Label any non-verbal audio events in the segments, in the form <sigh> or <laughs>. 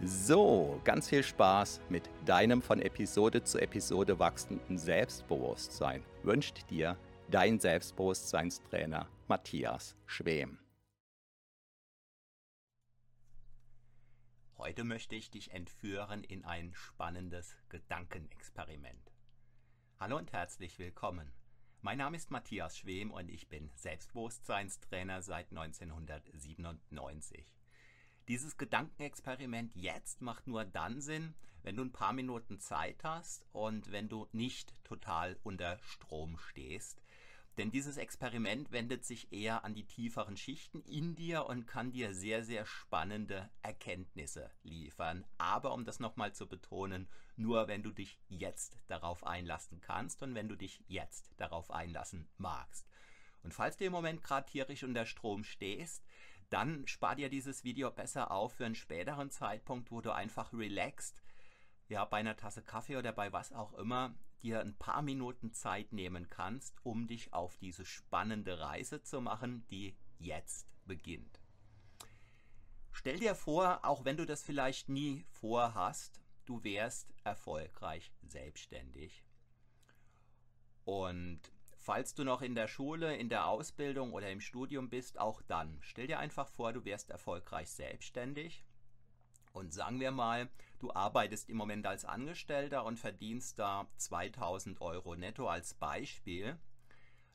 So, ganz viel Spaß mit deinem von Episode zu Episode wachsenden Selbstbewusstsein wünscht dir dein Selbstbewusstseinstrainer Matthias Schwem. Heute möchte ich dich entführen in ein spannendes Gedankenexperiment. Hallo und herzlich willkommen. Mein Name ist Matthias Schwem und ich bin Selbstbewusstseinstrainer seit 1997. Dieses Gedankenexperiment jetzt macht nur dann Sinn, wenn du ein paar Minuten Zeit hast und wenn du nicht total unter Strom stehst. Denn dieses Experiment wendet sich eher an die tieferen Schichten in dir und kann dir sehr, sehr spannende Erkenntnisse liefern. Aber um das nochmal zu betonen, nur wenn du dich jetzt darauf einlassen kannst und wenn du dich jetzt darauf einlassen magst. Und falls du im Moment gerade tierisch unter Strom stehst, dann spar dir dieses Video besser auf für einen späteren Zeitpunkt, wo du einfach relaxed, ja, bei einer Tasse Kaffee oder bei was auch immer, dir ein paar Minuten Zeit nehmen kannst, um dich auf diese spannende Reise zu machen, die jetzt beginnt. Stell dir vor, auch wenn du das vielleicht nie vorhast, du wärst erfolgreich selbstständig. Und Falls du noch in der Schule, in der Ausbildung oder im Studium bist, auch dann. Stell dir einfach vor, du wärst erfolgreich selbstständig. Und sagen wir mal, du arbeitest im Moment als Angestellter und verdienst da 2000 Euro netto als Beispiel.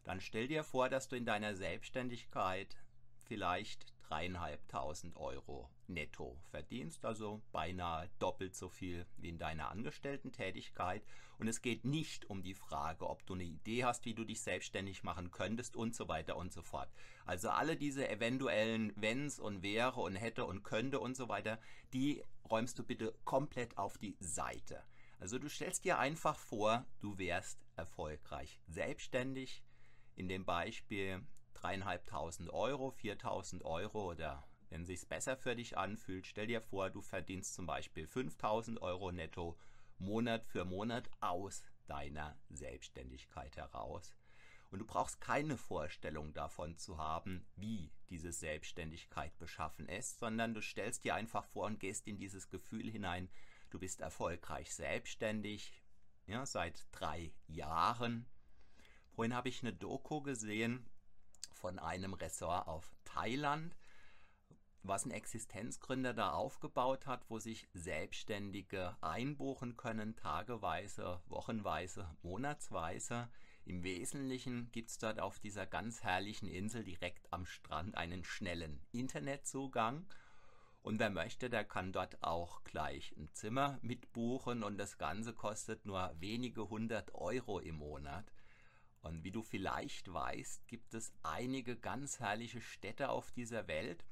Dann stell dir vor, dass du in deiner Selbstständigkeit vielleicht dreieinhalbtausend Euro netto verdienst, also beinahe doppelt so viel wie in deiner Angestellten-Tätigkeit. Und es geht nicht um die Frage, ob du eine Idee hast, wie du dich selbstständig machen könntest und so weiter und so fort. Also alle diese eventuellen Wenns und wäre und hätte und könnte und so weiter, die räumst du bitte komplett auf die Seite. Also du stellst dir einfach vor, du wärst erfolgreich selbstständig. In dem Beispiel dreieinhalbtausend Euro, 4000 Euro oder wenn sich's besser für dich anfühlt, stell dir vor, du verdienst zum Beispiel 5000 Euro netto Monat für Monat aus deiner Selbstständigkeit heraus. Und du brauchst keine Vorstellung davon zu haben, wie diese Selbstständigkeit beschaffen ist, sondern du stellst dir einfach vor und gehst in dieses Gefühl hinein, du bist erfolgreich selbstständig, ja, seit drei Jahren. Vorhin habe ich eine Doku gesehen von einem Ressort auf Thailand, was ein Existenzgründer da aufgebaut hat, wo sich Selbstständige einbuchen können, tageweise, wochenweise, monatsweise. Im Wesentlichen gibt es dort auf dieser ganz herrlichen Insel direkt am Strand einen schnellen Internetzugang. Und wer möchte, der kann dort auch gleich ein Zimmer mitbuchen und das Ganze kostet nur wenige hundert Euro im Monat. Und wie du vielleicht weißt, gibt es einige ganz herrliche Städte auf dieser Welt,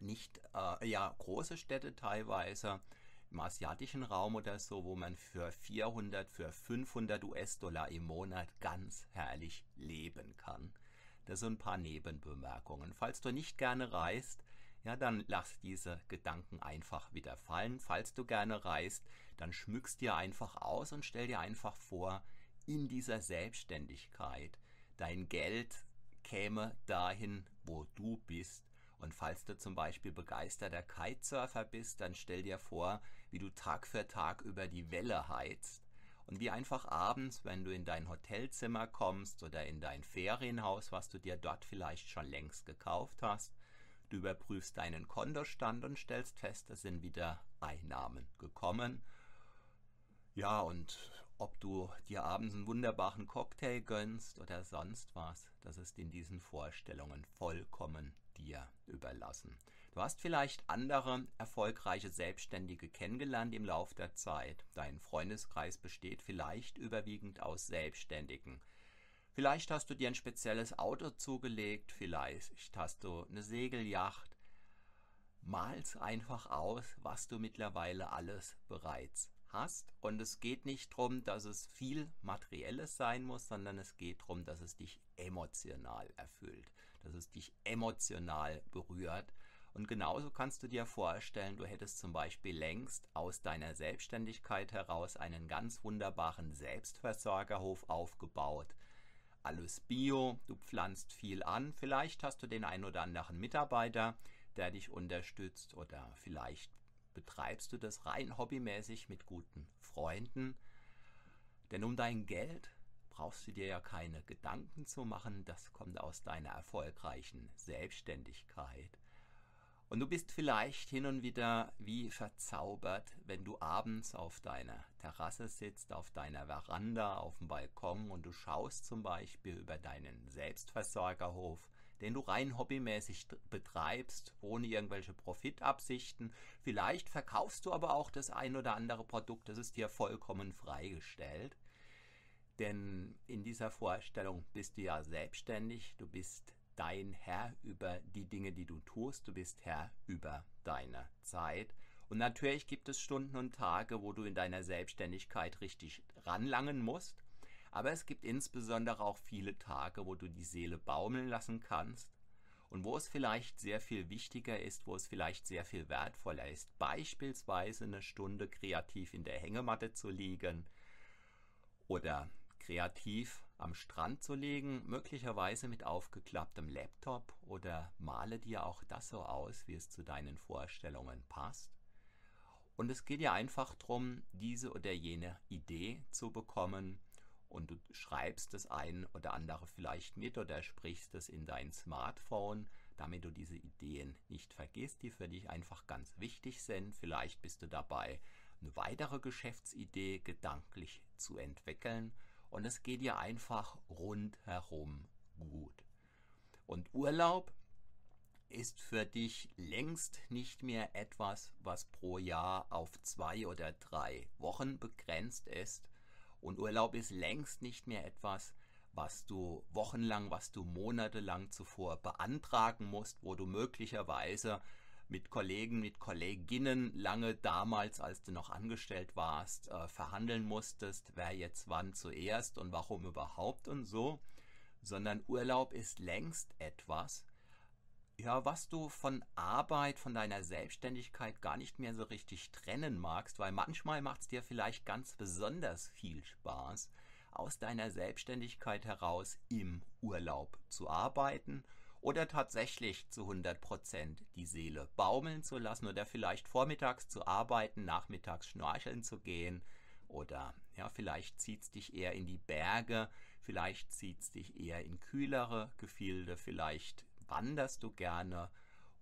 nicht äh, ja große Städte teilweise im asiatischen Raum oder so, wo man für 400, für 500 US-Dollar im Monat ganz herrlich leben kann. Das sind ein paar Nebenbemerkungen. Falls du nicht gerne reist, ja, dann lass diese Gedanken einfach wieder fallen. Falls du gerne reist, dann schmückst dir einfach aus und stell dir einfach vor, in dieser Selbstständigkeit. Dein Geld käme dahin, wo du bist. Und falls du zum Beispiel begeisterter Kitesurfer bist, dann stell dir vor, wie du Tag für Tag über die Welle heizt. Und wie einfach abends, wenn du in dein Hotelzimmer kommst oder in dein Ferienhaus, was du dir dort vielleicht schon längst gekauft hast, du überprüfst deinen Kontostand und stellst fest, es sind wieder Einnahmen gekommen. Ja, und ob du dir abends einen wunderbaren Cocktail gönnst oder sonst was, das ist in diesen Vorstellungen vollkommen dir überlassen. Du hast vielleicht andere erfolgreiche Selbstständige kennengelernt im Laufe der Zeit. Dein Freundeskreis besteht vielleicht überwiegend aus Selbstständigen. Vielleicht hast du dir ein spezielles Auto zugelegt, vielleicht hast du eine Segelyacht. Mal's einfach aus, was du mittlerweile alles bereits hast. Und es geht nicht darum, dass es viel Materielles sein muss, sondern es geht darum, dass es dich emotional erfüllt, dass es dich emotional berührt. Und genauso kannst du dir vorstellen, du hättest zum Beispiel längst aus deiner Selbstständigkeit heraus einen ganz wunderbaren Selbstversorgerhof aufgebaut. Alles Bio, du pflanzt viel an, vielleicht hast du den ein oder anderen Mitarbeiter, der dich unterstützt oder vielleicht betreibst du das rein hobbymäßig mit guten Freunden. Denn um dein Geld brauchst du dir ja keine Gedanken zu machen, das kommt aus deiner erfolgreichen Selbstständigkeit. Und du bist vielleicht hin und wieder wie verzaubert, wenn du abends auf deiner Terrasse sitzt, auf deiner Veranda, auf dem Balkon und du schaust zum Beispiel über deinen Selbstversorgerhof den du rein hobbymäßig betreibst, ohne irgendwelche Profitabsichten. Vielleicht verkaufst du aber auch das ein oder andere Produkt, das ist dir vollkommen freigestellt. Denn in dieser Vorstellung bist du ja selbstständig, du bist dein Herr über die Dinge, die du tust, du bist Herr über deine Zeit. Und natürlich gibt es Stunden und Tage, wo du in deiner Selbstständigkeit richtig ranlangen musst. Aber es gibt insbesondere auch viele Tage, wo du die Seele baumeln lassen kannst und wo es vielleicht sehr viel wichtiger ist, wo es vielleicht sehr viel wertvoller ist, beispielsweise eine Stunde kreativ in der Hängematte zu liegen oder kreativ am Strand zu liegen, möglicherweise mit aufgeklapptem Laptop oder male dir auch das so aus, wie es zu deinen Vorstellungen passt. Und es geht ja einfach darum, diese oder jene Idee zu bekommen, und du schreibst das ein oder andere vielleicht mit oder sprichst es in dein Smartphone, damit du diese Ideen nicht vergisst, die für dich einfach ganz wichtig sind. Vielleicht bist du dabei, eine weitere Geschäftsidee gedanklich zu entwickeln und es geht dir einfach rundherum gut. Und Urlaub ist für dich längst nicht mehr etwas, was pro Jahr auf zwei oder drei Wochen begrenzt ist, und Urlaub ist längst nicht mehr etwas, was du wochenlang, was du monatelang zuvor beantragen musst, wo du möglicherweise mit Kollegen, mit Kolleginnen lange damals, als du noch angestellt warst, äh, verhandeln musstest, wer jetzt wann zuerst und warum überhaupt und so, sondern Urlaub ist längst etwas, ja, was du von Arbeit, von deiner Selbstständigkeit gar nicht mehr so richtig trennen magst, weil manchmal macht es dir vielleicht ganz besonders viel Spaß, aus deiner Selbstständigkeit heraus im Urlaub zu arbeiten oder tatsächlich zu 100% die Seele baumeln zu lassen oder vielleicht vormittags zu arbeiten, nachmittags schnorcheln zu gehen oder ja, vielleicht zieht es dich eher in die Berge, vielleicht zieht es dich eher in kühlere Gefilde, vielleicht wanderst du gerne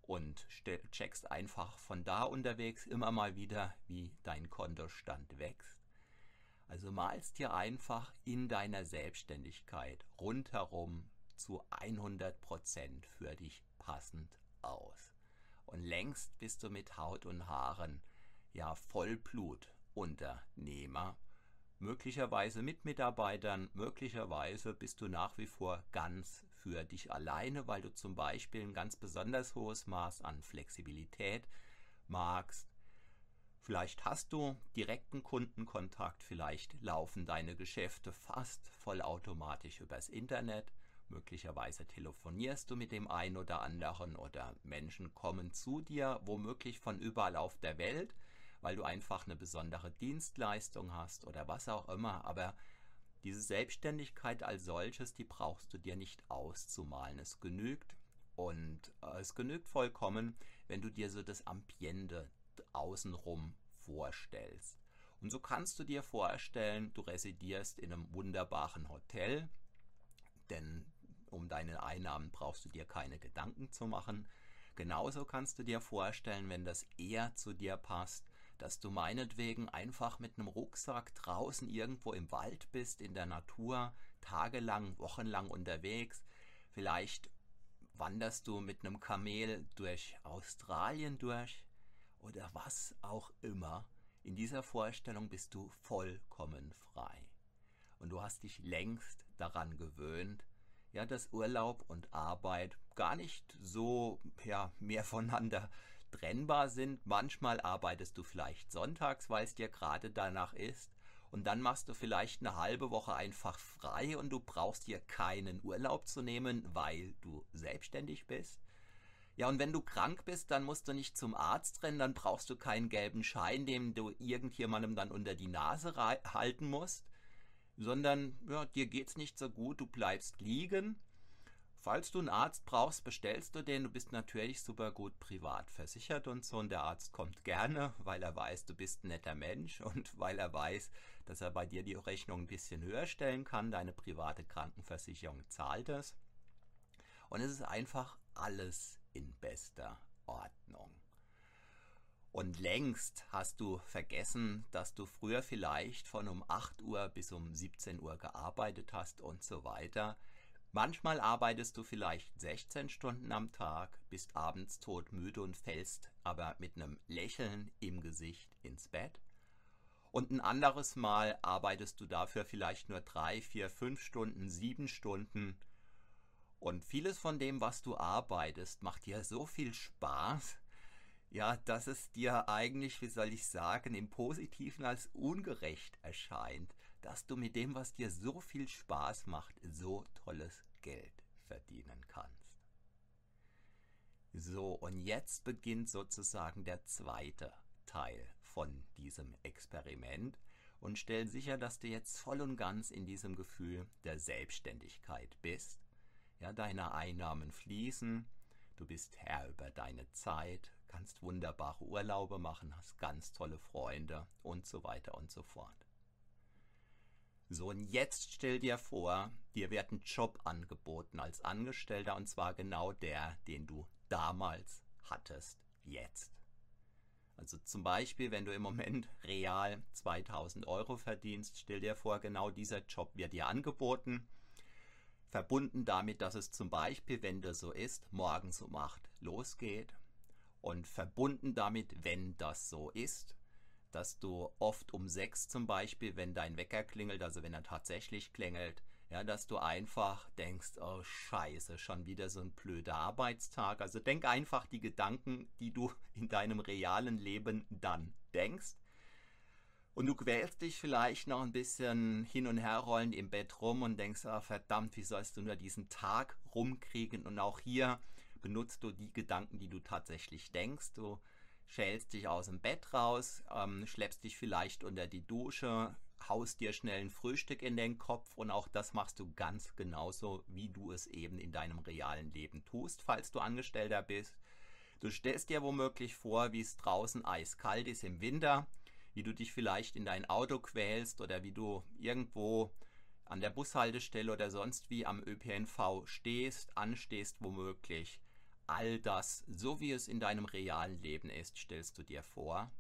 und checkst einfach von da unterwegs immer mal wieder, wie dein Kontostand wächst. Also malst dir einfach in deiner Selbstständigkeit rundherum zu 100% für dich passend aus. Und längst bist du mit Haut und Haaren ja Vollblut-Unternehmer möglicherweise mit Mitarbeitern, möglicherweise bist du nach wie vor ganz für dich alleine, weil du zum Beispiel ein ganz besonders hohes Maß an Flexibilität magst. Vielleicht hast du direkten Kundenkontakt, vielleicht laufen deine Geschäfte fast vollautomatisch übers Internet. Möglicherweise telefonierst du mit dem einen oder anderen oder Menschen kommen zu dir, womöglich von überall auf der Welt weil du einfach eine besondere Dienstleistung hast oder was auch immer. Aber diese Selbstständigkeit als solches, die brauchst du dir nicht auszumalen. Es genügt und äh, es genügt vollkommen, wenn du dir so das Ambiente außenrum vorstellst. Und so kannst du dir vorstellen, du residierst in einem wunderbaren Hotel, denn um deine Einnahmen brauchst du dir keine Gedanken zu machen. Genauso kannst du dir vorstellen, wenn das eher zu dir passt, dass du meinetwegen einfach mit einem Rucksack draußen irgendwo im Wald bist, in der Natur, tagelang, wochenlang unterwegs. Vielleicht wanderst du mit einem Kamel durch Australien durch oder was auch immer. In dieser Vorstellung bist du vollkommen frei. Und du hast dich längst daran gewöhnt, ja, dass Urlaub und Arbeit gar nicht so ja, mehr voneinander trennbar sind. Manchmal arbeitest du vielleicht sonntags, weil es dir gerade danach ist. Und dann machst du vielleicht eine halbe Woche einfach frei und du brauchst dir keinen Urlaub zu nehmen, weil du selbstständig bist. Ja, und wenn du krank bist, dann musst du nicht zum Arzt rennen, dann brauchst du keinen gelben Schein, den du irgendjemandem dann unter die Nase halten musst, sondern ja, dir geht's nicht so gut, du bleibst liegen Falls du einen Arzt brauchst, bestellst du den. Du bist natürlich super gut privat versichert und so. Und der Arzt kommt gerne, weil er weiß, du bist ein netter Mensch <laughs> und weil er weiß, dass er bei dir die Rechnung ein bisschen höher stellen kann. Deine private Krankenversicherung zahlt es. Und es ist einfach alles in bester Ordnung. Und längst hast du vergessen, dass du früher vielleicht von um 8 Uhr bis um 17 Uhr gearbeitet hast und so weiter. Manchmal arbeitest du vielleicht 16 Stunden am Tag, bist abends todmüde und fällst aber mit einem Lächeln im Gesicht ins Bett. Und ein anderes Mal arbeitest du dafür vielleicht nur 3, 4, 5 Stunden, 7 Stunden. Und vieles von dem, was du arbeitest, macht dir so viel Spaß, ja, dass es dir eigentlich, wie soll ich sagen, im Positiven als ungerecht erscheint dass du mit dem, was dir so viel Spaß macht, so tolles Geld verdienen kannst. So, und jetzt beginnt sozusagen der zweite Teil von diesem Experiment und stell sicher, dass du jetzt voll und ganz in diesem Gefühl der Selbstständigkeit bist. Ja, deine Einnahmen fließen, du bist Herr über deine Zeit, kannst wunderbare Urlaube machen, hast ganz tolle Freunde und so weiter und so fort. So, und jetzt stell dir vor, dir wird ein Job angeboten als Angestellter und zwar genau der, den du damals hattest, jetzt. Also zum Beispiel, wenn du im Moment real 2000 Euro verdienst, stell dir vor, genau dieser Job wird dir angeboten. Verbunden damit, dass es zum Beispiel, wenn das so ist, morgens um 8 losgeht. Und verbunden damit, wenn das so ist, dass du oft um sechs zum Beispiel, wenn dein Wecker klingelt, also wenn er tatsächlich klingelt, ja, dass du einfach denkst, oh scheiße, schon wieder so ein blöder Arbeitstag. Also denk einfach die Gedanken, die du <laughs> in deinem realen Leben dann denkst. Und du quälst dich vielleicht noch ein bisschen hin und her rollend im Bett rum und denkst, oh, verdammt, wie sollst du nur diesen Tag rumkriegen? Und auch hier benutzt du die Gedanken, die du tatsächlich denkst. Du schälst dich aus dem Bett raus, ähm, schleppst dich vielleicht unter die Dusche, haust dir schnell ein Frühstück in den Kopf und auch das machst du ganz genauso, wie du es eben in deinem realen Leben tust, falls du Angestellter bist. Du stellst dir womöglich vor, wie es draußen eiskalt ist im Winter, wie du dich vielleicht in dein Auto quälst oder wie du irgendwo an der Bushaltestelle oder sonst wie am ÖPNV stehst, anstehst womöglich all das, so wie es in deinem realen Leben ist, stellst du dir vor.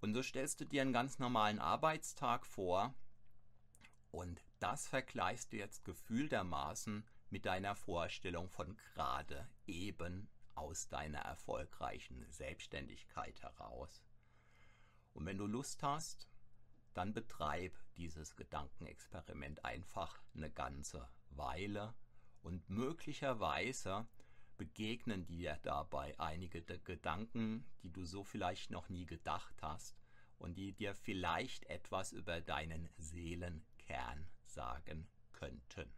Und so stellst du dir einen ganz normalen Arbeitstag vor und das vergleichst du jetzt gefühltermaßen mit deiner Vorstellung von gerade eben aus deiner erfolgreichen Selbstständigkeit heraus. Und wenn du Lust hast, dann betreib dieses Gedankenexperiment einfach eine ganze Weile und möglicherweise begegnen dir dabei einige Gedanken, die du so vielleicht noch nie gedacht hast und die dir vielleicht etwas über deinen Seelenkern sagen könnten.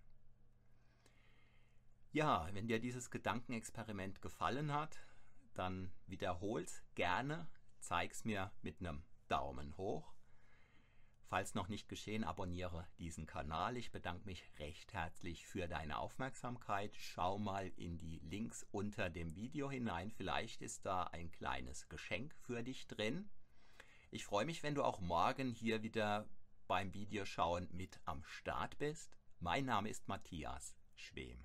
Ja, wenn dir dieses Gedankenexperiment gefallen hat, dann wiederhol's gerne, zeig's mir mit einem Daumen hoch Falls noch nicht geschehen, abonniere diesen Kanal. Ich bedanke mich recht herzlich für deine Aufmerksamkeit. Schau mal in die Links unter dem Video hinein. Vielleicht ist da ein kleines Geschenk für dich drin. Ich freue mich, wenn du auch morgen hier wieder beim Videoschauen mit am Start bist. Mein Name ist Matthias Schwem.